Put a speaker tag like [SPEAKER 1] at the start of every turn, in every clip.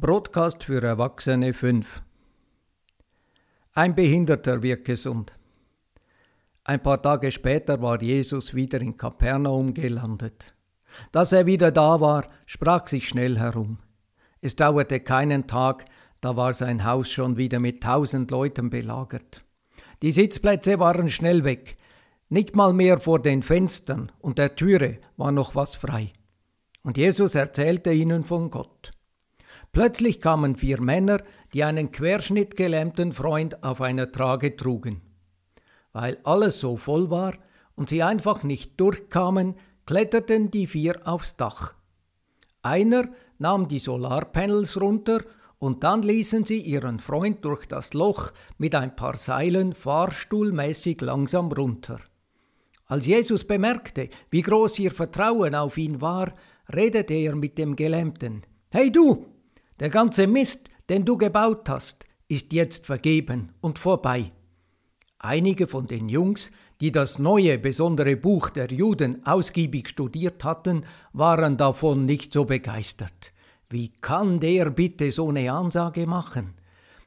[SPEAKER 1] Broadcast für Erwachsene 5 Ein Behinderter wird gesund. Ein paar Tage später war Jesus wieder in Kapernaum gelandet. Dass er wieder da war, sprach sich schnell herum. Es dauerte keinen Tag, da war sein Haus schon wieder mit tausend Leuten belagert. Die Sitzplätze waren schnell weg, nicht mal mehr vor den Fenstern und der Türe war noch was frei. Und Jesus erzählte ihnen von Gott. Plötzlich kamen vier Männer, die einen querschnittgelähmten Freund auf einer Trage trugen. Weil alles so voll war und sie einfach nicht durchkamen, kletterten die vier aufs Dach. Einer nahm die Solarpanels runter und dann ließen sie ihren Freund durch das Loch mit ein paar Seilen fahrstuhlmäßig langsam runter. Als Jesus bemerkte, wie groß ihr Vertrauen auf ihn war, redete er mit dem Gelähmten. Hey du, der ganze Mist, den du gebaut hast, ist jetzt vergeben und vorbei. Einige von den Jungs, die das neue besondere Buch der Juden ausgiebig studiert hatten, waren davon nicht so begeistert. Wie kann der bitte so eine Ansage machen?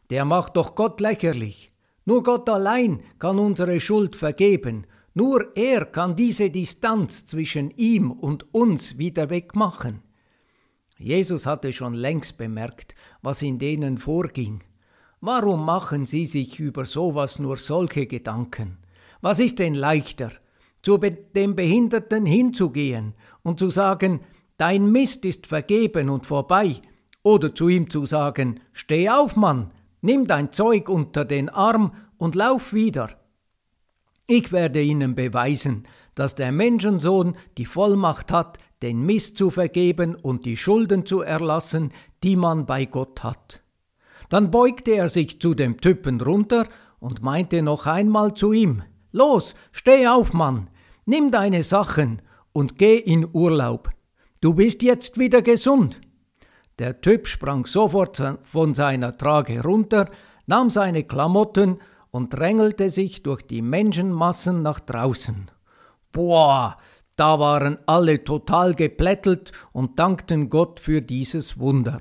[SPEAKER 1] Der macht doch Gott lächerlich. Nur Gott allein kann unsere Schuld vergeben, nur er kann diese Distanz zwischen ihm und uns wieder wegmachen. Jesus hatte schon längst bemerkt, was in denen vorging. Warum machen sie sich über sowas nur solche Gedanken? Was ist denn leichter, zu dem Behinderten hinzugehen und zu sagen, dein Mist ist vergeben und vorbei, oder zu ihm zu sagen, steh auf, Mann, nimm dein Zeug unter den Arm und lauf wieder. Ich werde ihnen beweisen, dass der Menschensohn die Vollmacht hat, den Mist zu vergeben und die Schulden zu erlassen, die man bei Gott hat. Dann beugte er sich zu dem Typen runter und meinte noch einmal zu ihm Los, steh auf, Mann, nimm deine Sachen und geh in Urlaub. Du bist jetzt wieder gesund. Der Typ sprang sofort von seiner Trage runter, nahm seine Klamotten und drängelte sich durch die Menschenmassen nach draußen. Boah, da waren alle total geplättelt und dankten Gott für dieses Wunder.